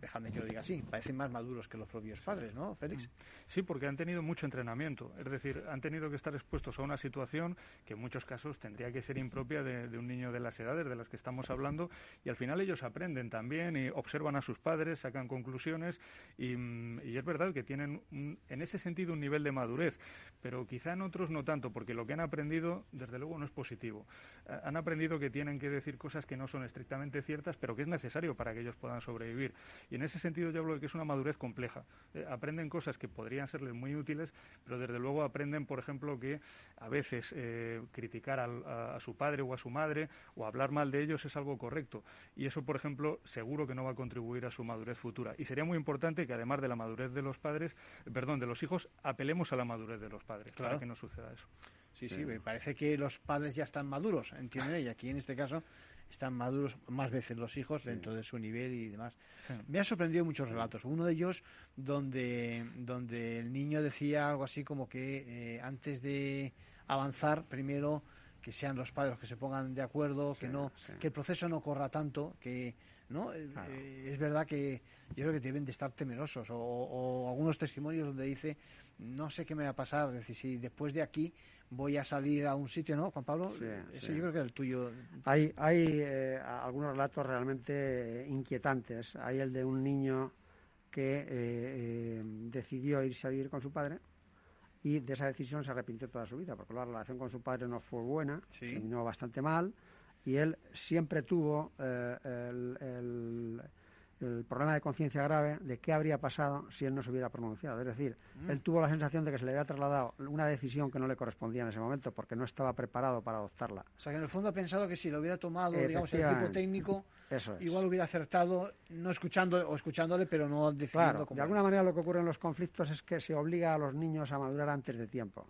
déjame que lo diga así, parecen más maduros que los propios padres, ¿no, Félix? Sí, porque han tenido mucho entrenamiento. Es decir, han tenido que estar expuestos a una situación que en muchos casos tendría que ser impropia de, un niño de las edades de las que estamos hablando y al final ellos aprenden también y observan a sus padres, sacan conclusiones y, mm, es verdad que tienen en ese sentido un nivel de madurez, pero quizá en otros no tanto, porque lo que han aprendido desde luego no es positivo. Han aprendido que tienen que decir cosas que no son estrictamente ciertas, pero que es necesario para que ellos puedan sobrevivir. Y en ese sentido yo hablo de que es una madurez compleja. Eh, aprenden cosas que podrían serles muy útiles, pero desde luego aprenden, por ejemplo, que a veces eh, criticar a, su padre o a su madre o hablar mal de ellos es algo correcto. Y eso, por ejemplo, seguro que no va a contribuir a su madurez futura. Y sería muy importante que además de la madurez de los padres, perdón, de los hijos, apelemos a la madurez de los padres para que no suceda eso. Sí, sí, me parece que los padres ya están maduros, entienden, y aquí en este caso están maduros más veces los hijos dentro de su nivel y demás. Me ha sorprendido muchos relatos. Uno de ellos donde, donde el niño decía algo así como que eh, antes de avanzar, primero que sean los padres que se pongan de acuerdo, que no, que el proceso no corra tanto, que no eh, eh, es verdad que yo creo que deben de estar temerosos o, algunos testimonios donde dice no sé qué me va a pasar, es decir, si después de aquí voy a salir a un sitio, ¿no, Juan Pablo? Ese yo creo que es el tuyo. Hay, hay eh, algunos relatos realmente inquietantes. Hay el de un niño que decidió irse a vivir con su padre y de esa decisión se arrepintió toda su vida, porque la relación con su padre no fue buena, terminó bastante mal, y él siempre tuvo eh, el, el problema de conciencia grave de qué habría pasado si él no se hubiera pronunciado. Es decir, mm. él tuvo la sensación de que se le había trasladado una decisión que no le correspondía en ese momento porque no estaba preparado para adoptarla. O sea, que en el fondo ha pensado que si lo hubiera tomado, digamos, el equipo técnico, [LAUGHS] igual hubiera acertado, no escuchando o escuchándole, pero no decidiendo claro, De alguna manera lo que ocurre en los conflictos es que se obliga a los niños a madurar antes de tiempo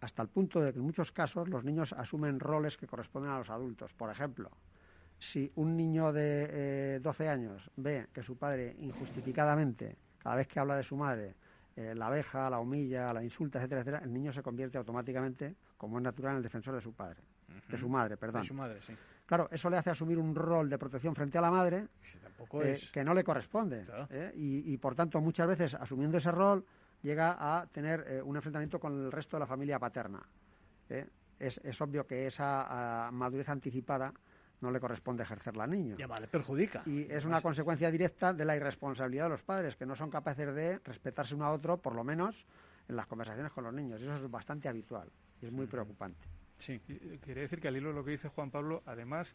hasta el punto de que en muchos casos los niños asumen roles que corresponden a los adultos. Por ejemplo, si un niño de 12 eh, años ve que su padre injustificadamente, cada vez que habla de su madre, eh, la abeja, la humilla, la insulta, etcétera, etcétera, el niño se convierte automáticamente, como es natural, en el defensor de su padre. De su madre, perdón. De su madre, sí. Claro, eso le hace asumir un rol de protección frente a la madre eh, que no le corresponde. Y, y, por tanto, muchas veces, asumiendo ese rol, llega a tener un enfrentamiento con el resto de la familia paterna. Es, es, obvio que esa ah, madurez anticipada no le corresponde ejercerla al niño. Ya vale, perjudica. Y es una consecuencia directa de la irresponsabilidad de los padres, que no son capaces de respetarse uno a otro, por lo menos en las conversaciones con los niños. Y eso es bastante habitual y es muy preocupante. Sí. Eh, quería decir que al hilo de lo que dice Juan Pablo, además,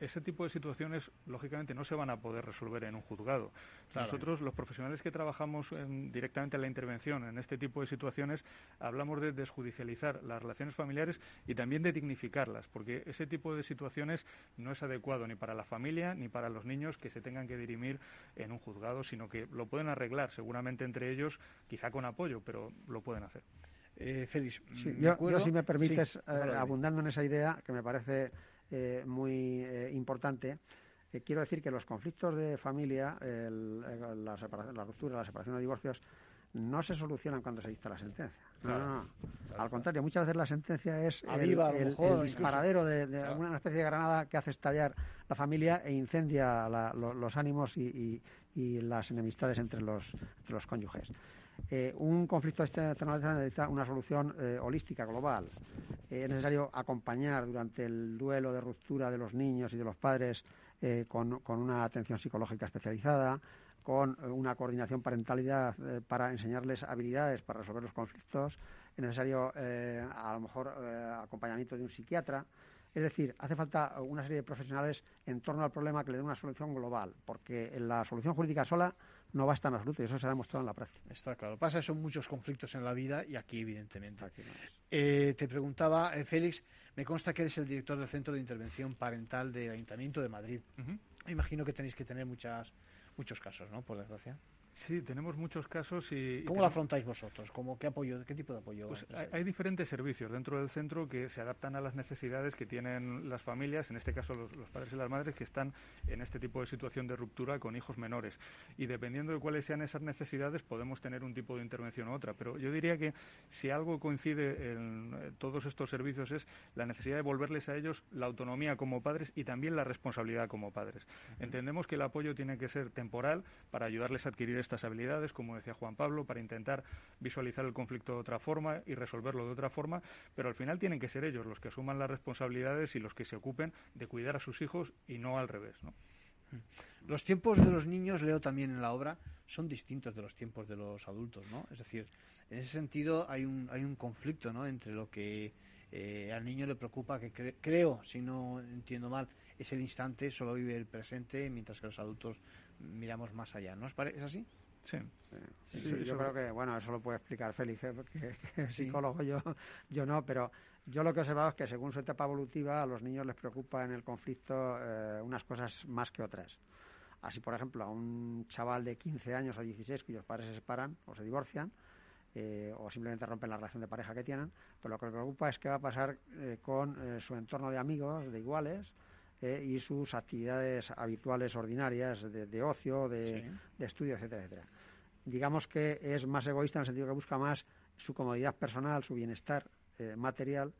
ese tipo de situaciones, lógicamente, no se van a poder resolver en un juzgado. Nosotros, los profesionales que trabajamos directamente en la intervención en este tipo de situaciones, hablamos de desjudicializar las relaciones familiares y también de dignificarlas, porque ese tipo de situaciones no es adecuado ni para la familia ni para los niños que se tengan que dirimir en un juzgado, sino que lo pueden arreglar seguramente entre ellos, quizá con apoyo, pero lo pueden hacer. Eh, Félix, yo, si me permites, eh, abundando en esa idea, que me parece eh, muy eh, importante, quiero decir que los conflictos de familia, la, la ruptura, la separación o divorcios, no se solucionan cuando se dicta la sentencia. Al contrario, muchas veces la sentencia es el, disparadero de, una especie de granada que hace estallar la familia e incendia los ánimos y, las enemistades entre los, entre los cónyuges. Eh, un conflicto de esta naturaleza necesita una solución eh, holística, global. Eh, es necesario acompañar durante el duelo de ruptura de los niños y de los padres con, una atención psicológica especializada, con una coordinación parentalidad para enseñarles habilidades para resolver los conflictos. Es necesario, a lo mejor, acompañamiento de un psiquiatra. Es decir, hace falta una serie de profesionales en torno al problema que le den una solución global, porque la solución jurídica sola no basta en absoluto y eso se ha demostrado en la práctica. Está claro. Pasa son muchos conflictos en la vida y aquí, evidentemente. Eh, te preguntaba, eh, Félix, me consta que eres el director del Centro de Intervención Parental del Ayuntamiento de Madrid. Imagino que tenéis que tener muchas, muchos casos, ¿no? Por desgracia. Sí, tenemos muchos casos y... ¿Cómo lo afrontáis vosotros? ¿Cómo, qué, apoyo, ¿Qué tipo de apoyo? Pues hay, diferentes servicios dentro del centro que se adaptan a las necesidades que tienen las familias, en este caso los, padres y las madres que están en este tipo de situación de ruptura con hijos menores. Y dependiendo de cuáles sean esas necesidades podemos tener un tipo de intervención u otra. Pero yo diría que si algo coincide en eh, todos estos servicios es la necesidad de devolverles a ellos la autonomía como padres y también la responsabilidad como padres. Entendemos que el apoyo tiene que ser temporal para ayudarles a adquirir estas habilidades, como decía Juan Pablo, para intentar visualizar el conflicto de otra forma y resolverlo de otra forma, pero al final tienen que ser ellos los que asuman las responsabilidades y los que se ocupen de cuidar a sus hijos y no al revés. ¿no? Mm. Los tiempos de los niños, leo también en la obra, son distintos de los tiempos de los adultos, ¿no? Es decir, en ese sentido hay un, hay un conflicto, ¿no? Entre lo que eh, al niño le preocupa, que creo, si no entiendo mal, es el instante, solo vive el presente, mientras que los adultos miramos más allá, ¿no os parece? ¿Es así? Sí. yo creo que, bueno, eso lo puede explicar Félix, ¿eh? porque [LAUGHS] psicólogo yo, yo no, pero yo lo que he observado es que según su etapa evolutiva a los niños les preocupa en el conflicto eh, unas cosas más que otras. Así, por ejemplo, a un chaval de 15 años o 16 cuyos padres se separan o se divorcian, eh, o simplemente rompen la relación de pareja que tienen, pero lo que le preocupa es qué va a pasar con su entorno de amigos, de iguales, y sus actividades habituales ordinarias de, ocio, de, de, estudio, etcétera, etcétera digamos que es más egoísta en el sentido que busca más su comodidad personal, su bienestar eh, material,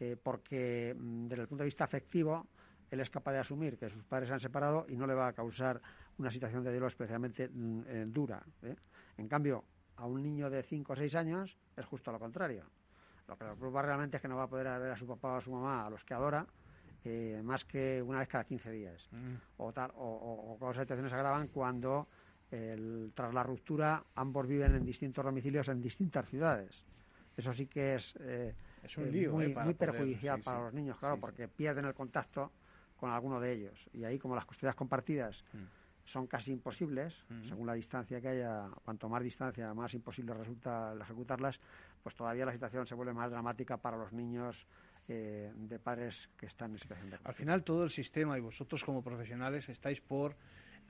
eh, porque mm, desde el punto de vista afectivo él es capaz de asumir que sus padres se han separado y no le va a causar una situación de duelo especialmente mm, eh, dura. ¿eh? En cambio, a un niño de 5 o 6 años es justo lo contrario. Lo que le preocupa realmente es que no va a poder ver a su papá o a su mamá, a los que adora, eh, más que una vez cada 15 días. Mm. O, tal, o, o, situaciones se agravan cuando tras la ruptura ambos viven en distintos domicilios en distintas ciudades. Eso sí que es, es un lío, muy, muy perjudicial para los niños, claro, porque pierden el contacto con alguno de ellos. Y ahí, como las custodias compartidas mm. son casi imposibles, mm. según la distancia que haya, cuanto más distancia, más imposible resulta ejecutarlas, pues todavía la situación se vuelve más dramática para los niños eh, de padres que están en situación de Al final, todo el sistema y vosotros como profesionales estáis por,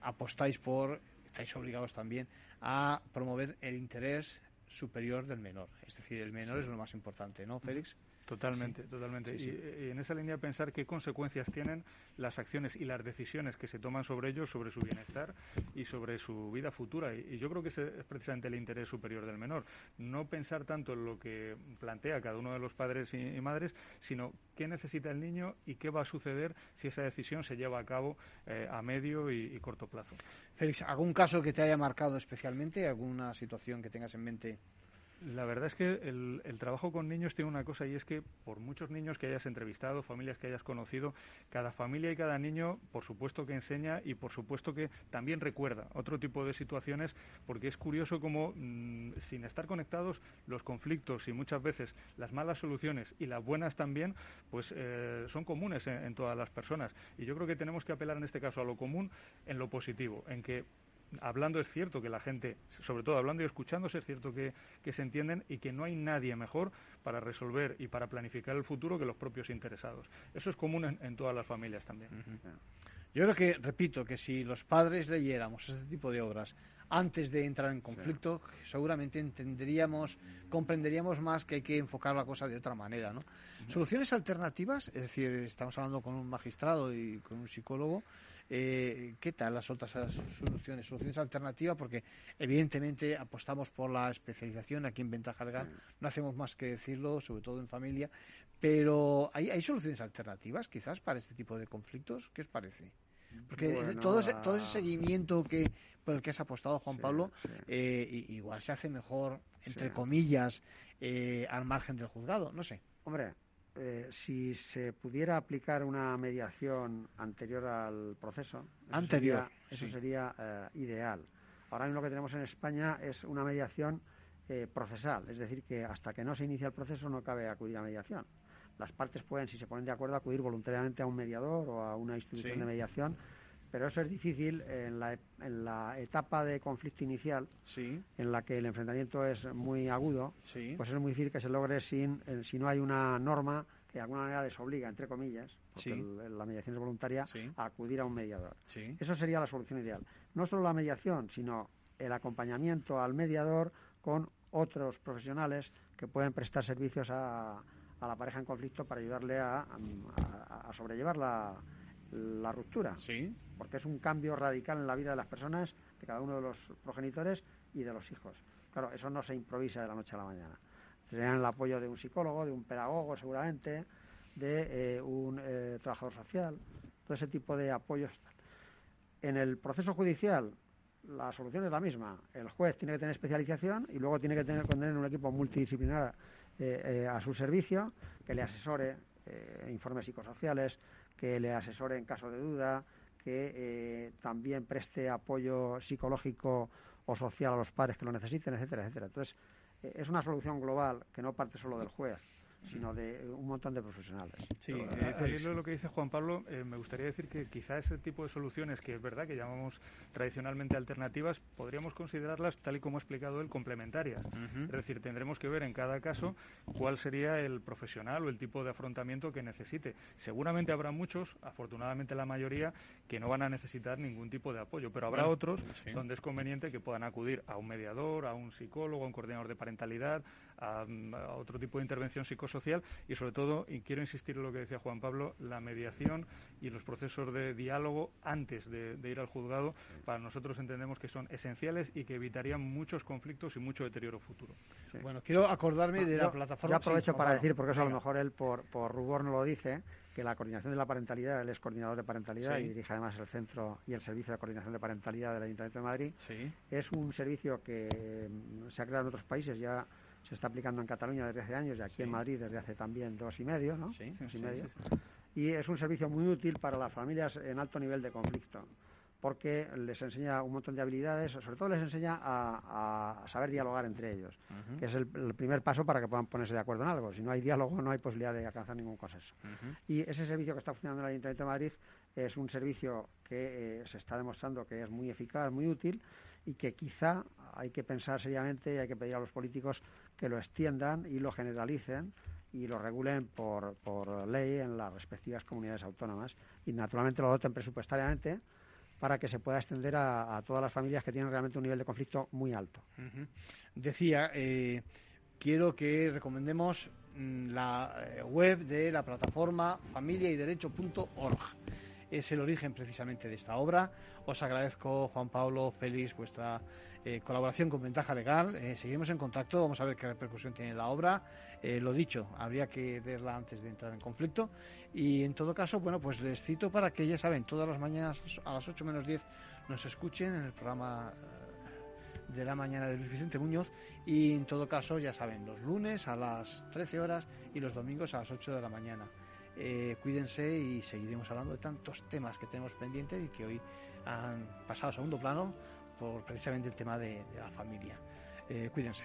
apostáis por, estáis obligados también a promover el interés superior del menor. Es decir, el menor es lo más importante, ¿no, Félix? Totalmente, totalmente. Y, en esa línea pensar qué consecuencias tienen las acciones y las decisiones que se toman sobre ellos, sobre su bienestar y sobre su vida futura. Y, yo creo que ese es precisamente el interés superior del menor. No pensar tanto en lo que plantea cada uno de los padres y, madres, sino qué necesita el niño y qué va a suceder si esa decisión se lleva a cabo eh, a medio y, corto plazo. Félix, ¿algún caso que te haya marcado especialmente? ¿Alguna situación que tengas en mente? La verdad es que el, trabajo con niños tiene una cosa y es que por muchos niños que hayas entrevistado, familias que hayas conocido, cada familia y cada niño, por supuesto que enseña y por supuesto que también recuerda otro tipo de situaciones, porque es curioso como mm, sin estar conectados los conflictos y muchas veces las malas soluciones y las buenas también, pues eh, son comunes en todas las personas. Y yo creo que tenemos que apelar en este caso a lo común en lo positivo, en que hablando es cierto que la gente, sobre todo hablando y escuchándose, es cierto que, se entienden y que no hay nadie mejor para resolver y para planificar el futuro que los propios interesados. Eso es común en, todas las familias también. Yo creo que, repito, que si los padres leyéramos este tipo de obras antes de entrar en conflicto, seguramente entenderíamos, comprenderíamos más que hay que enfocar la cosa de otra manera, ¿no? Soluciones alternativas, es decir, estamos hablando con un magistrado y con un psicólogo, eh, ¿Qué tal las otras soluciones? Soluciones alternativas, porque evidentemente apostamos por la especialización aquí en Ventaja Legal, no hacemos más que decirlo, sobre todo en familia, pero ¿hay, hay soluciones alternativas quizás para este tipo de conflictos? ¿Qué os parece? Porque todo, ese, todo ese seguimiento que por el que has apostado, Juan Pablo, eh, igual se hace mejor, entre comillas, eh, al margen del juzgado, no sé. Hombre, eh, si se pudiera aplicar una mediación anterior al proceso, anterior, eso sería eh, ideal. Ahora mismo lo que tenemos en España es una mediación eh, procesal, es decir, que hasta que no se inicia el proceso no cabe acudir a mediación. Las partes pueden, si se ponen de acuerdo, acudir voluntariamente a un mediador o a una institución de mediación pero eso es difícil en la, en la etapa de conflicto inicial, en la que el enfrentamiento es muy agudo, pues es muy difícil que se logre sin, eh, si no hay una norma que de alguna manera les obliga, entre comillas, porque la mediación es voluntaria, a acudir a un mediador. Eso sería la solución ideal. No solo la mediación, sino el acompañamiento al mediador con otros profesionales que pueden prestar servicios a, a la pareja en conflicto para ayudarle a, a sobrellevar la, la ruptura. Sí. Porque es un cambio radical en la vida de las personas, de cada uno de los progenitores y de los hijos. Claro, eso no se improvisa de la noche a la mañana. Serían el apoyo de un psicólogo, de un pedagogo seguramente, de eh, un eh, trabajador social, todo ese tipo de apoyos. En el proceso judicial, la solución es la misma. El juez tiene que tener especialización y luego tiene que tener, tener un equipo multidisciplinar eh, a su servicio que le asesore informes psicosociales, que le asesore en caso de duda, que eh, también preste apoyo psicológico o social a los padres que lo necesiten, etcétera, etcétera. Entonces, eh, es una solución global que no parte solo del juez, sino de un montón de profesionales. Sí, eh, lo que dice Juan Pablo, eh, me gustaría decir que quizá ese tipo de soluciones, que es verdad que llamamos tradicionalmente alternativas, podríamos considerarlas, tal y como ha explicado él, complementarias. Es decir, tendremos que ver en cada caso cuál sería el profesional o el tipo de afrontamiento que necesite. Seguramente habrá muchos, afortunadamente la mayoría, que no van a necesitar ningún tipo de apoyo, pero habrá otros donde es conveniente que puedan acudir a un mediador, a un psicólogo, a un coordinador de parentalidad, a, otro tipo de intervención psicosocial y sobre todo, y quiero insistir en lo que decía Juan Pablo, la mediación y los procesos de diálogo antes de, ir al juzgado, para nosotros entendemos que son esenciales y que evitarían muchos conflictos y mucho deterioro futuro. Bueno, quiero acordarme de la plataforma. Yo aprovecho para decir, porque eso a lo mejor él por, por rubor no lo dice, que la coordinación de la parentalidad, él es coordinador de parentalidad y dirige además el centro y el servicio de coordinación de parentalidad del Ayuntamiento de Madrid. Es un servicio que mm, se ha creado en otros países, ya se está aplicando en Cataluña desde hace años y aquí en Madrid desde hace también dos y medio, ¿no? Dos y medio. Y es un servicio muy útil para las familias en alto nivel de conflicto porque les enseña un montón de habilidades, sobre todo les enseña a, saber dialogar entre ellos, que es el, primer paso para que puedan ponerse de acuerdo en algo. Si no hay diálogo, no hay posibilidad de alcanzar ningún consenso. Y ese servicio que está funcionando en el Ayuntamiento de Madrid es un servicio que eh, se está demostrando que es muy eficaz, muy útil y que quizá hay que pensar seriamente y hay que pedir a los políticos que lo extiendan y lo generalicen y lo regulen por, por ley en las respectivas comunidades autónomas y naturalmente lo doten presupuestariamente para que se pueda extender a, todas las familias que tienen realmente un nivel de conflicto muy alto. Decía, eh, quiero que recomendemos mm, la eh, web de la plataforma familiayderecho.org. Es el origen precisamente de esta obra. Os agradezco, Juan Pablo, Félix, vuestra eh, colaboración con Ventaja Legal. Eh, seguimos en contacto, vamos a ver qué repercusión tiene la obra. Eh, lo dicho, habría que verla antes de entrar en conflicto. Y en todo caso, bueno, pues les cito para que ya saben, todas las mañanas a las 8 menos 10 nos escuchen en el programa de la mañana de Luis Vicente Muñoz y en todo caso ya saben los lunes a las 13 horas y los domingos a las 8 de la mañana cuídense y seguiremos hablando de tantos temas que tenemos pendientes y que hoy han pasado a segundo plano por precisamente el tema de, la familia. Eh, cuídense.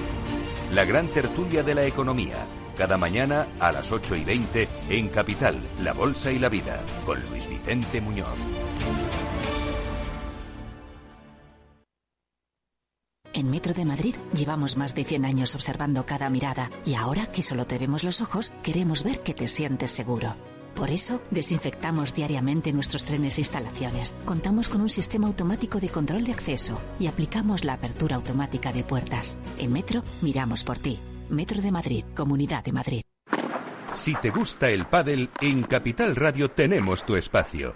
La gran tertulia de la economía, cada mañana a las 8 y 20 en Capital, La Bolsa y la Vida, con Luis Vicente Muñoz. En Metro de Madrid llevamos más de 100 años observando cada mirada y ahora que solo te vemos los ojos, queremos ver que te sientes seguro. Por eso, desinfectamos diariamente nuestros trenes e instalaciones. Contamos con un sistema automático de control de acceso y aplicamos la apertura automática de puertas. En Metro, miramos por ti. Metro de Madrid, Comunidad de Madrid. Si te gusta el pádel, en Capital Radio tenemos tu espacio.